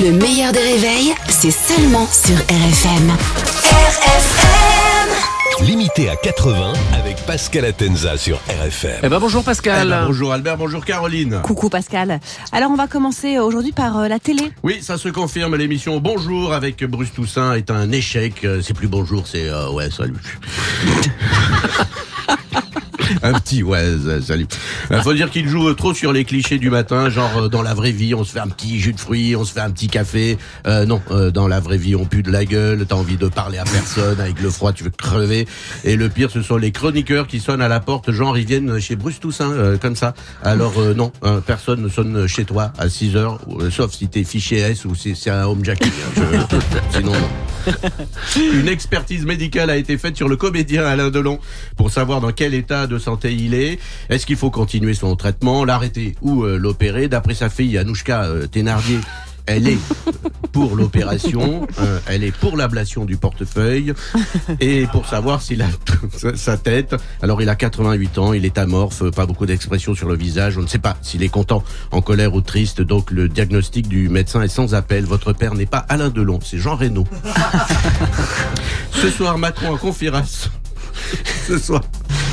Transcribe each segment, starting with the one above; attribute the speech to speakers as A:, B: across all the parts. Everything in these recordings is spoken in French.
A: Le meilleur des réveils, c'est seulement sur RFM. RFM
B: Limité à 80 avec Pascal Atenza sur RFM.
C: Eh ben bonjour Pascal.
D: Eh ben, bonjour Albert, bonjour Caroline.
E: Coucou Pascal. Alors on va commencer aujourd'hui par euh, la télé.
D: Oui, ça se confirme, l'émission Bonjour avec Bruce Toussaint est un échec. Euh, C'est plus bonjour, c'est euh, ouais, salut. Un petit, ouais, salut. Il faut dire qu'il joue trop sur les clichés du matin, genre euh, dans la vraie vie, on se fait un petit jus de fruits, on se fait un petit café. Euh, non, euh, dans la vraie vie, on pue de la gueule, t'as envie de parler à personne, avec le froid, tu veux crever. Et le pire, ce sont les chroniqueurs qui sonnent à la porte, genre ils viennent chez Bruce Toussaint, euh, comme ça. Alors euh, non, euh, personne ne sonne chez toi à 6 heures, euh, sauf si t'es fiché S ou si c'est un home jacking. hein. Sinon, non. Une expertise médicale a été faite sur le comédien Alain Delon pour savoir dans quel état de santé il est. Est-ce qu'il faut continuer son traitement, l'arrêter ou euh, l'opérer? D'après sa fille Anouchka euh, Thénardier, elle est pour l'opération, euh, elle est pour l'ablation du portefeuille et pour savoir s'il a sa- tête. Alors il a 88 ans, il est amorphe, pas beaucoup d'expression sur le visage. On ne sait pas s'il est content, en colère ou triste. Donc le diagnostic du médecin est sans appel. Votre père n'est pas Alain Delon, c'est Jean Reno. Ce soir, Macron en conférence. Ce soir,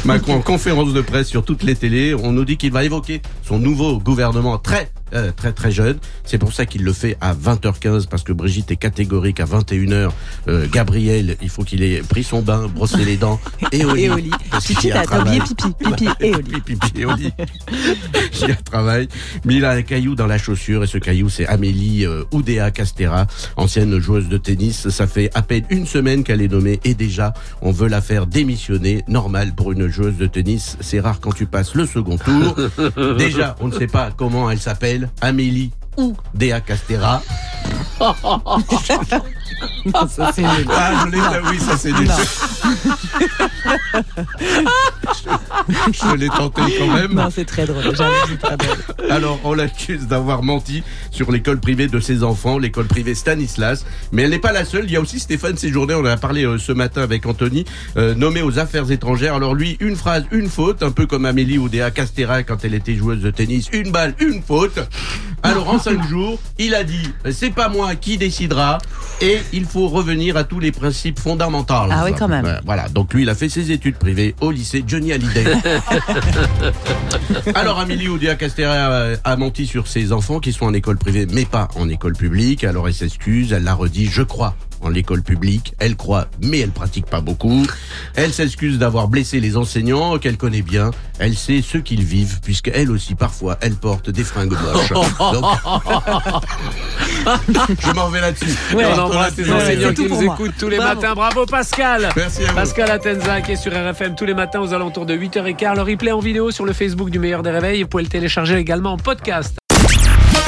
D: Macron en conférence de presse sur toutes les télés. On nous dit qu'il va évoquer son nouveau gouvernement très, euh, très, très jeune. C'est pour ça qu'il le fait à 20h15 parce que Brigitte est catégorique à 21h. Euh, Gabriel, il faut qu'il ait pris son bain, brossé les dents et au lit.
E: Et au lit. Pipi, t'as oublié pipi, pipi et au lit.
D: Pipi, pipi et au lit. J'y travaille. Mais il a un caillou dans la chaussure et ce caillou c'est Amélie euh, Oudéa Castera, ancienne joueuse de tennis. Ça fait à peine une semaine qu'elle est nommée et déjà on veut la faire démissionner. Normal pour une joueuse de tennis, c'est rare quand tu passes le second tour. Déjà, on ne sait pas comment elle s'appelle, Amélie ou Déa Castera.
E: Ça, c'est nul.
D: Ah, je l'ai, oui, ça c'est nul. je l'ai tenté quand même.
E: Non, c'est très drôle. Très drôle.
D: Alors, on l'accuse d'avoir menti sur l'école privée de ses enfants, l'école privée Stanislas. Mais elle n'est pas la seule. Il y a aussi Stéphane Séjourné, on en a parlé euh, ce matin avec Anthony, euh, nommé aux affaires étrangères. Alors lui, une phrase, une faute, un peu comme Amélie Oudéa Castera quand elle était joueuse de tennis. Une balle, une faute. Alors en cinq jours, il a dit, euh, c'est pas moi qui décidera et il faut revenir à tous les principes fondamentaux.
E: Ah oui, quand même.
D: Voilà, donc lui, il a fait ses études privées au lycée Johnny Hallyday. Alors Amélie Oudéa Castera a, a menti sur ses enfants qui sont en école privée mais pas en école publique. Alors elle s'excuse, elle l'a redit, je crois en l'école publique, elle croit mais elle pratique pas beaucoup. Elle s'excuse d'avoir blessé les enseignants qu'elle connaît bien. Elle sait ce qu'ils vivent puisque elle aussi parfois elle porte des fringues moches. Donc, je m'en vais là-dessus.
E: Ouais.
C: on embrasse les enseignants qui nous écoutent tous les
E: Bravo.
C: matins. Bravo Pascal.
D: Merci à vous.
C: Pascal Atenza qui est sur RFM tous les matins aux alentours de 8h15. Le replay en vidéo sur le Facebook du meilleur des réveils. Vous pouvez le télécharger également en podcast.